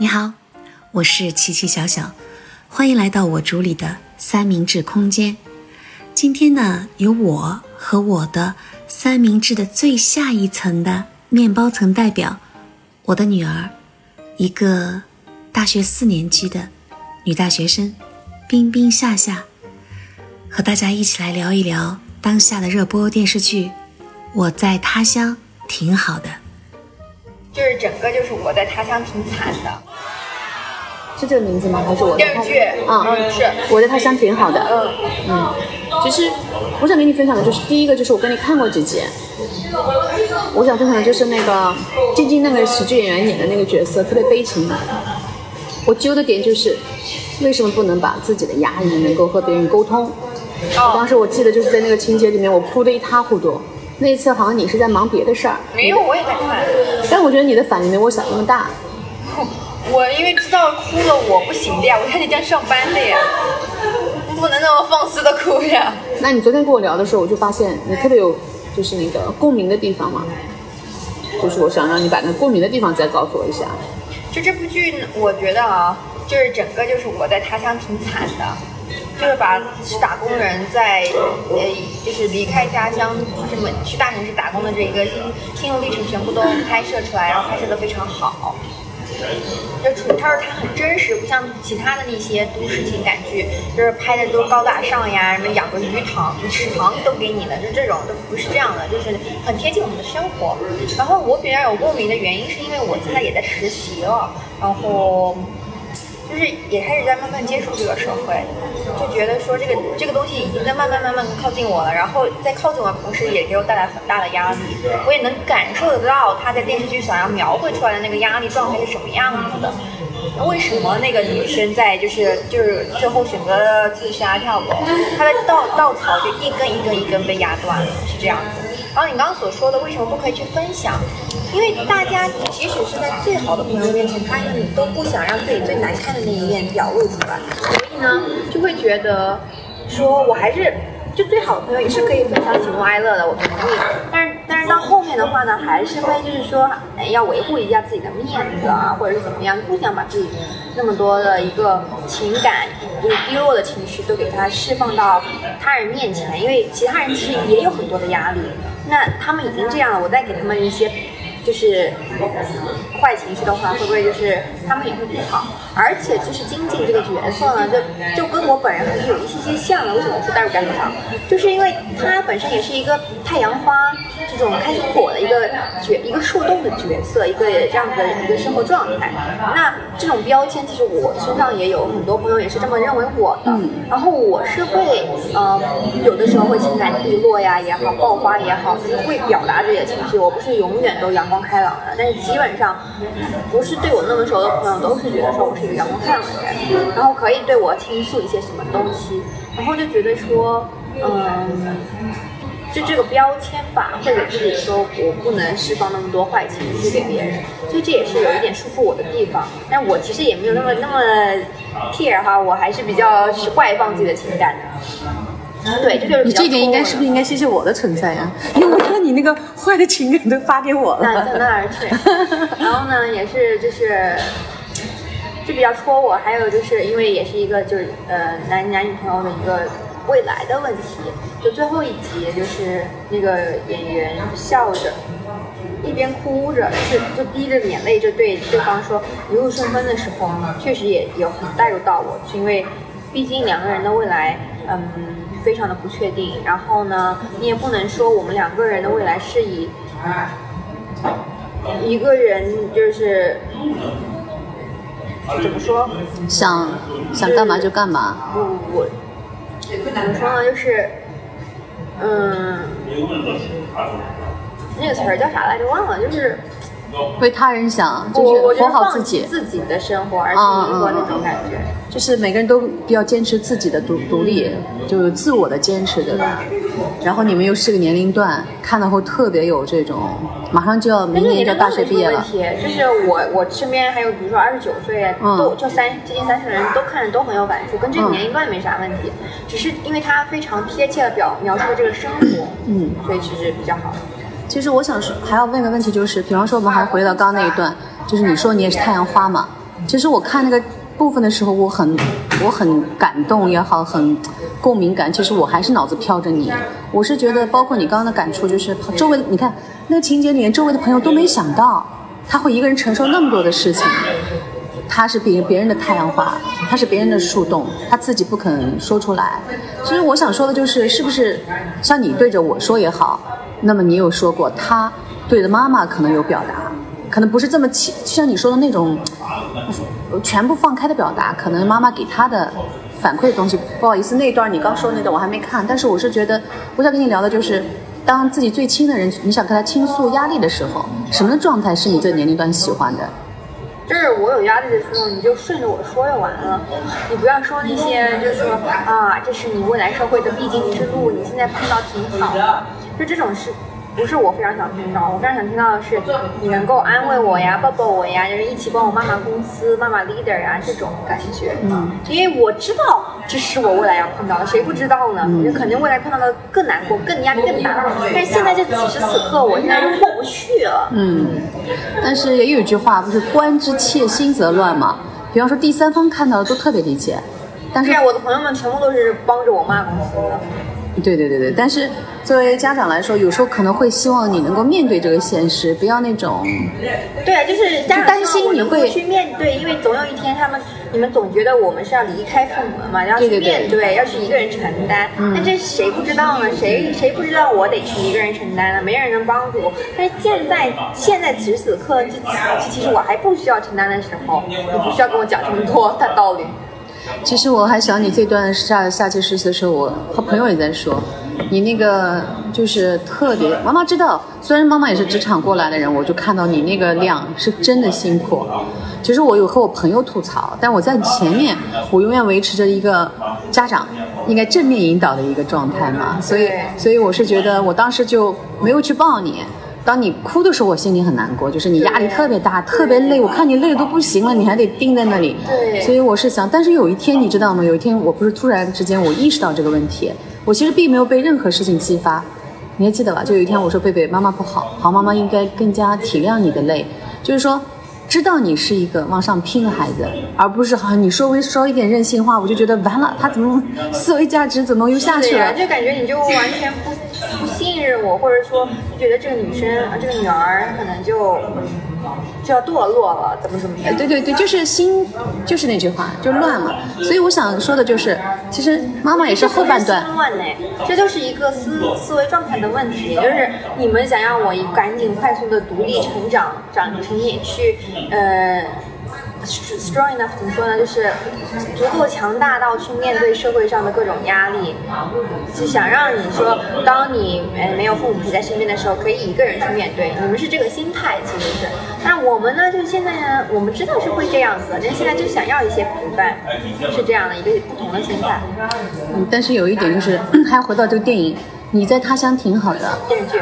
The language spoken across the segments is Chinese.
你好，我是琪琪小小，欢迎来到我主理的三明治空间。今天呢，由我和我的三明治的最下一层的面包层代表，我的女儿，一个大学四年级的女大学生，冰冰夏夏，和大家一起来聊一聊当下的热播电视剧《我在他乡挺好的》。就是整个就是我在他乡挺惨的，是这个名字吗？还是我电视剧啊，嗯是我在他乡挺好的。嗯嗯，其实我想跟你分享的就是第一个就是我跟你看过几集，我想分享的就是那个静静那个喜剧演员演的那个角色特别悲情，我揪的点就是为什么不能把自己的压抑能够和别人沟通？当时我记得就是在那个情节里面，我哭得一塌糊涂。那一次好像你是在忙别的事儿，没有我也在看，但我觉得你的反应没我想那么大。我因为知道哭了我不行的呀，我还得这样上班的呀，不能那么放肆的哭呀。那你昨天跟我聊的时候，我就发现你特别有就是那个共鸣的地方嘛，就是我想让你把那共鸣的地方再告诉我一下。就这部剧，我觉得啊，就是整个就是我在他乡挺惨的，就是把打工人在呃就是离开家乡什么去大城市打工的这一个心心路历程全部都拍摄出来，然后拍摄的非常好。就处他说他很真实，不像其他的那些都市情感剧，就是拍的都高大上呀，什么养个鱼塘、池塘都给你的，就这种都不是这样的，就是很贴近我们的生活。然后我比较有共鸣的原因，是因为我现在也在实习了，然后就是也开始在慢慢接触这个社会，就觉得说这个这个东西已经在慢慢慢慢靠近我了，然后在靠近我的同时，也给我带来很大的压力。我也能感受得到他在电视剧想要描绘出来的那个压力状态是什么样子的。那为什么那个女生在就是就是最后选择了自杀跳楼？她的稻稻草就一根一根一根被压断了，是这样子。然后你刚刚所说的为什么不可以去分享？因为大家即使是在最好的朋友面前，他们都不想让自己最难看的那一面表露出来，所以呢，就会觉得说我还是就最好的朋友也是可以分享喜怒哀乐的，我同意。但是但是到后面的话呢，还是会就是说，哎，要维护一下自己的面子啊，或者是怎么样，不想把自己那么多的一个情感，就是低落的情绪都给它释放到他人面前，因为其他人其实也有很多的压力。那他们已经这样了，我再给他们一些就是坏情绪的话，会不会就是他们也会不好？而且就是金靖这个角色呢，就就跟我本人还是有一些些像的。为什么说代入感很强？就是因为他本身也是一个太阳花种开心果的一个角，一个树洞的角色，一个这样子的一个生活状态。那这种标签，其实我身上也有很多朋友也是这么认为我的。然后我是会，嗯、有的时候会情感低落呀也好，爆发也好，就是会表达自己的情绪。我不是永远都阳光开朗的，但是基本上不是对我那么熟的朋友都是觉得说我是一个阳光开朗的人，然后可以对我倾诉一些什么东西，然后就觉得说，嗯。就这个标签吧，会给自己说我不能释放那么多坏情绪给别人，所以这也是有一点束缚我的地方。但我其实也没有那么那么 care 哈，我还是比较外放自己的情感的。对，这就是你这一点应该是不是应该谢谢我的存在呀？因为我把你那个坏的情感都发给我了那了。那而去。然后呢，也是就是就比较戳我，还有就是因为也是一个就是呃男男女朋友的一个未来的问题。就最后一集，就是那个演员笑着。一边哭着，是就滴着眼泪，就对对方说一路顺风的时候，确实也有很带入到我，是因为毕竟两个人的未来，嗯，非常的不确定。然后呢，你也不能说我们两个人的未来是以一个人就是怎么说？想想干嘛就干嘛，不不不，怎么说呢？就是，嗯，那个词儿叫啥来着？忘了。就是为他人想，就是活好自己。自己的生活，而去嗯迎合那嗯种感觉。就是每个人都要坚持自己的独独立，就是自我的坚持，对吧？然后你们又是个年龄段，看了后特别有这种，马上就要明年就大学毕业了，问题就是我我身边还有比如说二十九岁，嗯都就三接近三十的人都看着都很有感触，跟这个嗯年龄段没啥问题，只是因为他非常贴切的表描述了这个生活，嗯，所以其实比较好。其实我想说，还要问个问题，就是，比方说我们还回到刚刚那一段，就是你说你也是太阳花嘛，其实我看那个部分的时候，我很我很感动也好，很共鸣感。其实我还是脑子飘着你。我是觉得，包括你刚刚的感触，就是周围你看那个情节里面，周围的朋友都没想到他会一个人承受那么多的事情。他是别别人的太阳花，他是别人的树洞，他自己不肯说出来。其实我想说的就是，是不是像你对着我说也好，那么你有说过他对着妈妈可能有表达，可能不是这么就像你说的那种全部放开的表达，可能妈妈给他的反馈的东西。不好意思，那段你刚说的那段我还没看，但是我是觉得我想跟你聊的就是，当自己最亲的人，你想跟他倾诉压力的时候，什么状态是你这年龄段喜欢的？就是我有压力的时候，你就顺着我说就完了，你不要说那些，就是说啊，这是你未来社会的必经之路，你现在碰到挺好的，就这种事。不是我非常想听到，我非常想听到的是你能够安慰我呀，抱抱我呀，就是一起帮我骂骂公司、骂骂 leader 呀这种感觉。嗯，因为我知道这是我未来要碰到的，谁不知道呢？你肯定未来碰到的更难过、更压力更大。但是现在这此时此刻，我现在就过不去了。嗯，但是也有一句话，不是“官之切，心则乱”嘛？比方说第三方看到的都特别理解，但是我的朋友们全部都是帮着我骂公司的。对对对对，但是作为家长来说，有时候可能会希望你能够面对这个现实，不要那种。对啊，就是家长担心你会去面对，因为总有一天他们，你们总觉得我们是要离开父母的嘛，要去面对，要去一个人承担。那这谁不知道呢？谁谁不知道我得去一个人承担呢？没人能帮助我。但是现在现在此时此刻，这其实我还不需要承担的时候，你不需要跟我讲这么多大道理。其实我还想你这段下下期实习的时候，我和朋友也在说，你那个就是特别。妈妈知道，虽然妈妈也是职场过来的人，我就看到你那个量是真的辛苦。其实我有和我朋友吐槽，但我在前面，我永远维持着一个家长应该正面引导的一个状态嘛。所以，所以我是觉得，我当时就没有去抱你。当你哭的时候，我心里很难过，就是你压力特别大，特别累。我看你累的都不行了，你还得盯在那里。对。所以我是想，但是有一天你知道吗？有一天我不是突然之间我意识到这个问题，我其实并没有被任何事情激发。你还记得吧？就有一天我说贝贝，妈妈不好，好妈妈应该更加体谅你的累，就是说。知道你是一个往上拼的孩子，而不是好像你稍微说一点任性话，我就觉得完了，他怎么思维价值怎么又下去了？就感觉你就完全不不信任我，或者说觉得这个女生啊，这个女儿可能就。就要堕落了，怎么怎么样？对对对，就是心，就是那句话，就乱了。所以我想说的就是，其实妈妈也是后半段。乱呢，这就是一个思思维状态的问题，就是你们想让我赶紧快速的独立成长，长成也去，呃。Strong enough 怎么说呢？就是足够强大到去面对社会上的各种压力，就想让你说，当你没没有父母陪在身边的时候，可以一个人去面对。你们是这个心态，其实是。那我们呢，就现在呢，我们知道是会这样子，但现在就想要一些陪伴，是这样的一个不同的心态。嗯，但是有一点就是，还回到这个电影，你在他乡挺好的电视剧。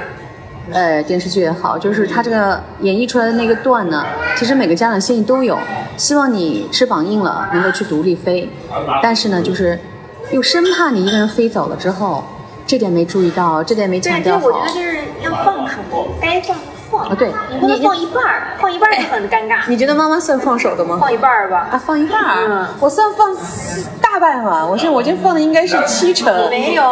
呃，电视剧也好，就是他这个演绎出来的那个段呢，其实每个家长心里都有，希望你翅膀硬了能够去独立飞，但是呢，就是又生怕你一个人飞走了之后，这点没注意到，这点没强调好。对，我觉得就是要放手，该放。放啊，对，你不能放一半儿，放一半儿就很尴尬。你觉得妈妈算放手的吗？放一半儿吧。啊，放一半儿。嗯，我算放大半吧。我这我这放的应该是七成。没有，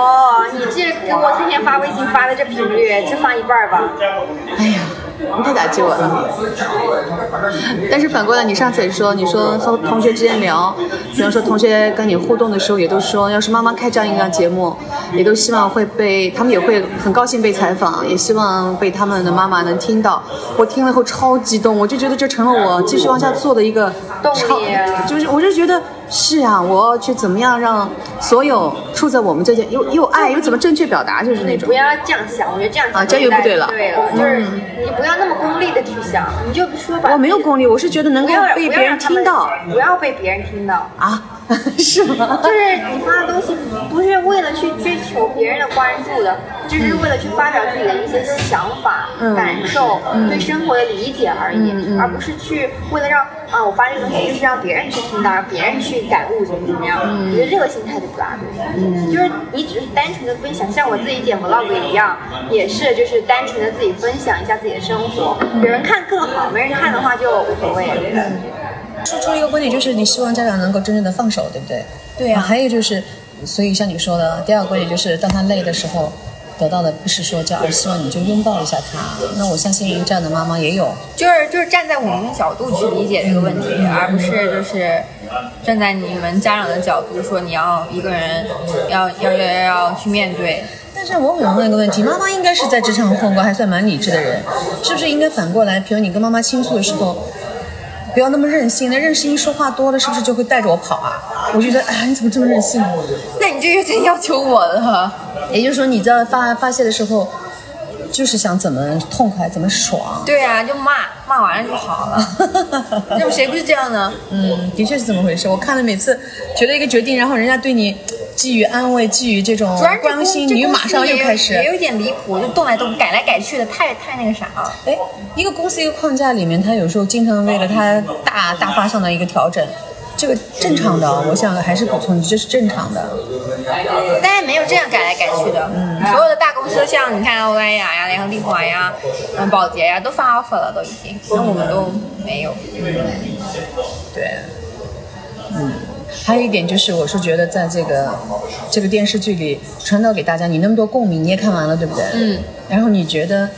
你这给我天天发微信发的这频率，就放一半儿吧。哎呀。你太打击我了，但是反过来，你上次也说，你说和同学之间聊，比方说同学跟你互动的时候，也都说，要是妈妈开这样一档节目，也都希望会被他们也会很高兴被采访，也希望被他们的妈妈能听到。我听了后超激动，我就觉得这成了我继续往下做的一个动力，就是我就觉得。是啊，我要去怎么样让所有处在我们这些又又爱又怎么正确表达，就是那种。不要这样想，我觉得这样啊，这又不对了。对了，就是你不要那么功利的去想，你就说吧。我没有功利，我是觉得能够被别人听到，不要被别人听到啊。是吗？就是你发的东西不是为了去追求别人的关注的，就是为了去发表自己的一些想法、感受、对生活的理解而已，而不是去为了让啊我发这个东西就是让别人去听到，让别人去感悟怎么怎么样。我觉得这个心态就不大对。就是你只是单纯的分享，像我自己剪 vlog 一样，也是就是单纯的自己分享一下自己的生活，有人看更好，没人看的话就无所谓。说出一个观点就是你希望家长能够真正的放手，对不对？对呀啊还有就是，所以像你说的，第二个观点就是，当他累的时候，得到的不是说教，而希望你就拥抱一下他。那我相信这样的妈妈也有。就是就是站在我们的角度去理解这个问题，而不是就是站在你们家长的角度说你要一个人要要要要去面对。但是我想问一个问题，妈妈应该是在职场混过，还算蛮理智的人，是不是应该反过来，比如你跟妈妈倾诉的时候，不要那么任性？那任性一说话多了，是不是就会带着我跑啊？我就觉得，哎，你怎么这么任性？那你就有点要求我了。也就是说，你在发发泄的时候，就是想怎么痛快，怎么爽。对啊，就骂骂完了就好了。那么谁不是这样呢？嗯，的确是这么回事。我看了每次觉得一个决定，然后人家对你给予安慰，给予这种关心，你马上又开始。有一点离谱，就动来动改来改去的，太太那个啥了。哎，一个公司一个框架里面，他有时候经常为了他大大方向的一个调整，这个正常的。我想还是补充一句，这是正常的。但是没有这样改来改去的。嗯，所有的大公司，像你看欧莱雅呀、联合利华呀、嗯宝洁呀，都发 offer 了，都已经，那我们都没有。对，嗯，还有一点就是，我是觉得在这个这个电视剧里传导给大家，你那么多共鸣，你也看完了，对不对？嗯。然后你觉得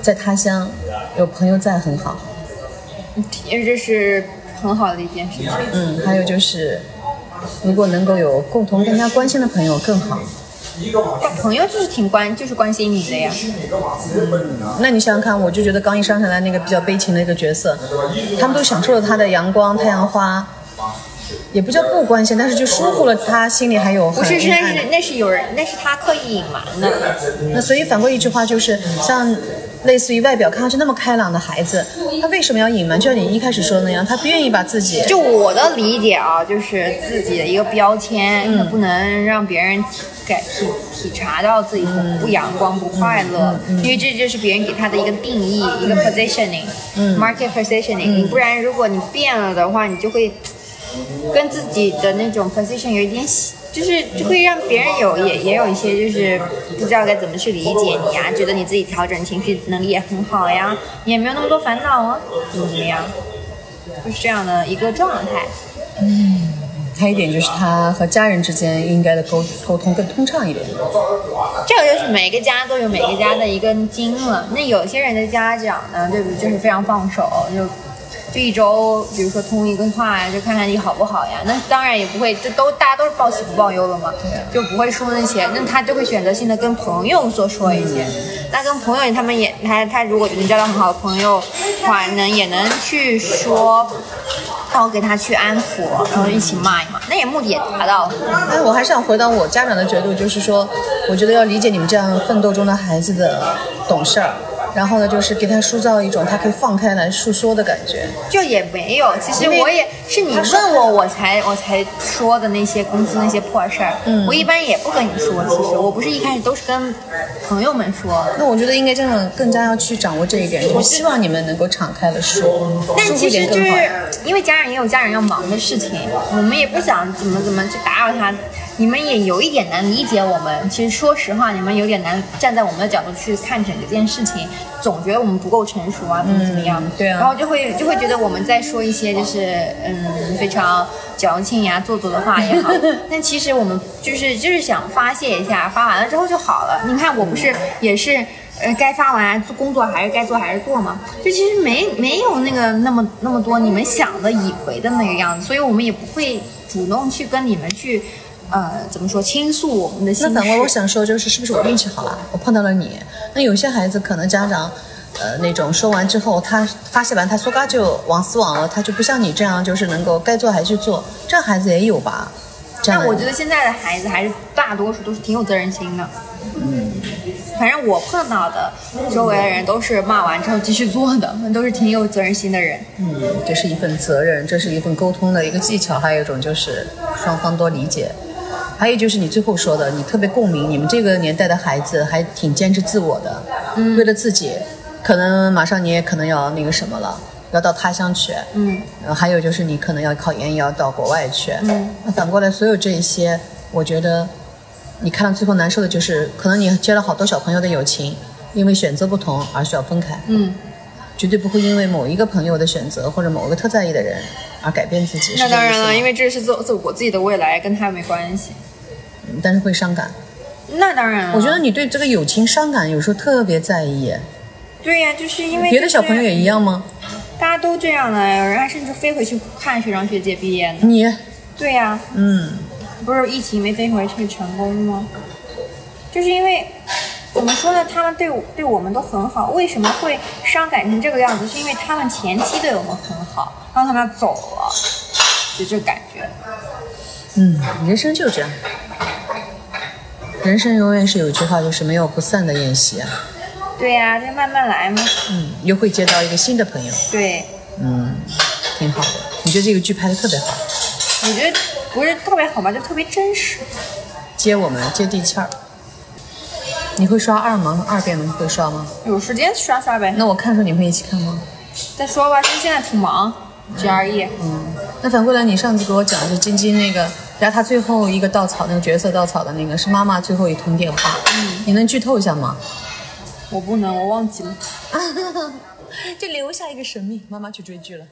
在他乡有朋友在很好，因为这是很好的一件事情。嗯，还有就是如果能够有共同更加关心的朋友更好。朋友就是挺关，就是关心你的呀。那你想想看，我就觉得刚一上场来那个比较悲情的一个角色，他们都享受了他的阳光、太阳花，也不叫不关心，但是就疏忽了他心里还有不是，是那是那是有人，那是他刻意隐瞒的。那所以反过一句话就是，像类似于外表看上去那么开朗的孩子，他为什么要隐瞒？就像你一开始说的那样，他不愿意把自己就我的理解啊，就是自己的一个标签，他不能让别人体感体体察到自己不不阳光、不快乐，因为这就是别人给他的一个定义，一个 positioning，market positioning。不然如果你变了的话，你就会跟自己的那种 position 有一点。就是就会让别人有也也有一些就是不知道该怎么去理解你呀、觉得你自己调整情绪能力也很好呀，你也没有那么多烦恼啊，怎么怎么样，就是这样的一个状态。嗯还有一点就是他和家人之间应该的沟沟通更通畅一点。这个就是每个家都有每个家的一根筋了。那有些人的家长呢，对不对？就是非常放手，就就一周，比如说通一个话呀，就看看你好不好呀。那当然也不会，这都大家都是报喜不报忧的嘛，就不会说那些。那他就会选择性的跟朋友多说一些。那跟朋友他们也，他他如果能交到很好的朋友的话，能也能去说。然后给他去安抚，然后一起骂一骂，那也目的也达到了。哎，我还是想回到我家长的角度，就是说，我觉得要理解你们这样奋斗中的孩子的懂事儿，然后呢，就是给他塑造一种他可以放开来诉说的感觉。就也没有，其实我也是你问我，我才我才说的那些公司那些破事儿，嗯我一般也不跟你说。其实我不是一开始都是跟朋友们说，那我觉得应该这样更加要去掌握这一点，就是希望你们能够敞开的说，但其实就是。因为家人也有家人要忙的事情，我们也不想怎么怎么去打扰他。你们也有一点难理解我们，其实说实话，你们有点难站在我们的角度去看整个件事情，总觉得我们不够成熟啊，怎么怎么样。对啊然后就会就会觉得我们在说一些就是嗯非常矫情呀、做作的话也好，但其实我们就是就是想发泄一下，发完了之后就好了。你看我不是也是。呃，该发完做工作还是该做还是做嘛，就其实没没有那个那么那么多你们想的以为的那个样子，所以我们也不会主动去跟你们去，呃，怎么说倾诉我们的心。那反过来，我想说，就是是不是我运气好啊，我碰到了你？那有些孩子可能家长，呃，那种说完之后，他发泄完，他说嘎就往死往了，他就不像你这样，就是能够该做还去做，这样孩子也有吧？这样但我觉得现在的孩子还是大多数都是挺有责任心的。嗯，反正我碰到的周围的人都是骂完之后继续做的，都是挺有责任心的人。嗯，这是一份责任，这是一份沟通的一个技巧，还有一种就是双方多理解，还有就是你最后说的，你特别共鸣，你们这个年代的孩子还挺坚持自我的，嗯为了自己，可能马上你也可能要那个什么了。要到他乡去，嗯，呃还有就是你可能要考研，也要到国外去，嗯，那反过来，所有这一些，我觉得，你看到最后难受的就是，可能你接了好多小朋友的友情，因为选择不同而需要分开，嗯，绝对不会因为某一个朋友的选择或者某个特在意的人而改变自己。那当然了，因为为这是自自我自己的未来，跟他没关系。但是会伤感。那当然了，我觉得你对这个友情伤感有时候特别在意，对呀，就是因为别的小朋友也一样吗？大家都这样的，有人还甚至飞回去看学长学姐毕业呢。你，对呀，嗯，不是疫情没飞回去成功吗？就是因为怎么说呢，他们对我对我们都很好，为什么会伤感成这个样子？是因为他们前期对我们很好，然后他们要走了，就这感觉。嗯，人生就这样，人生永远是有一句话，就是没有不散的宴席啊。对呀、就慢慢来嘛。嗯，又会接到一个新的朋友，对，嗯，挺好的。你觉得这个剧拍的特别好，我觉得不是特别好吧，就特别真实。接我们接地气儿。你会刷二吗？二遍会刷吗？有时间刷刷呗。那我看的时候你会一起看吗？再说吧，其实现在挺忙，GRE。嗯那反过来，你上次给我讲的是晶晶那个，然后他最后一个稻草那个角色稻草的那个是妈妈最后一通电话，你能剧透一下吗？我不能，我忘记了。就留下一个神秘，妈妈去追剧了。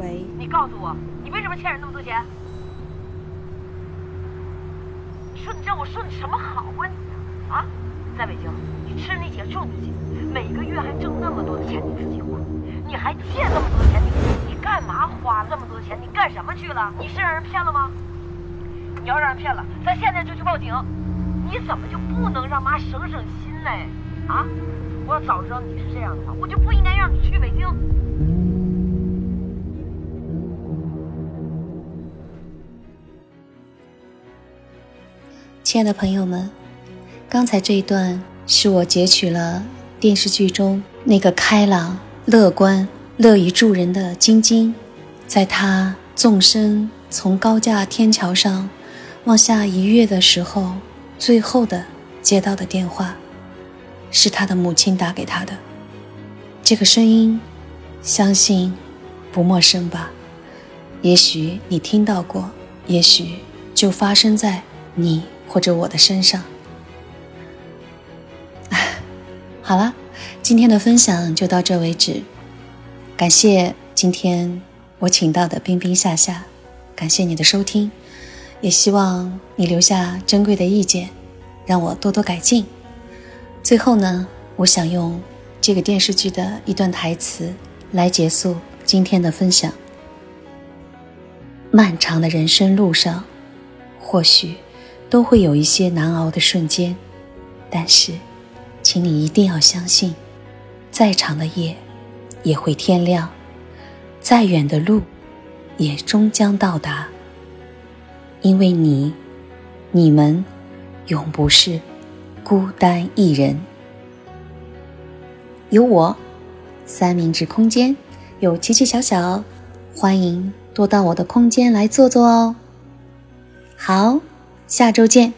喂，你告诉我，你为什么欠人那么多钱？你说你让我说你什么好啊你啊？在北京，你吃你姐住你姐，每个月还挣那么多的钱你自己花，你还借那么多钱，你你干嘛花那么多钱？你干什么去了？你是让人骗了吗？你要让人骗了，咱现在就去报警。你怎么就不能让妈省省心嘞？啊？我要早知道你是这样的话，我就不应该让你去北京。亲爱的朋友们，刚才这一段是我截取了电视剧中那个开朗、乐观、乐于助人的晶晶，在她纵身从高架天桥上往下一跃的时候，最后的接到的电话，是她的母亲打给她的。这个声音，相信不陌生吧？也许你听到过，也许就发生在你或者我的身上。好了，今天的分享就到这为止。感谢今天我请到的冰冰夏夏，感谢你的收听，也希望你留下珍贵的意见，让我多多改进。最后呢，我想用这个电视剧的一段台词来结束今天的分享。漫长的人生路上，或许都会有一些难熬的瞬间，但是，请你一定要相信，再长的夜也会天亮，再远的路也终将到达。因为你、你们，永不是孤单一人。有我，三明治空间，有奇奇小小，欢迎多到我的空间来坐坐哦。好，下周见。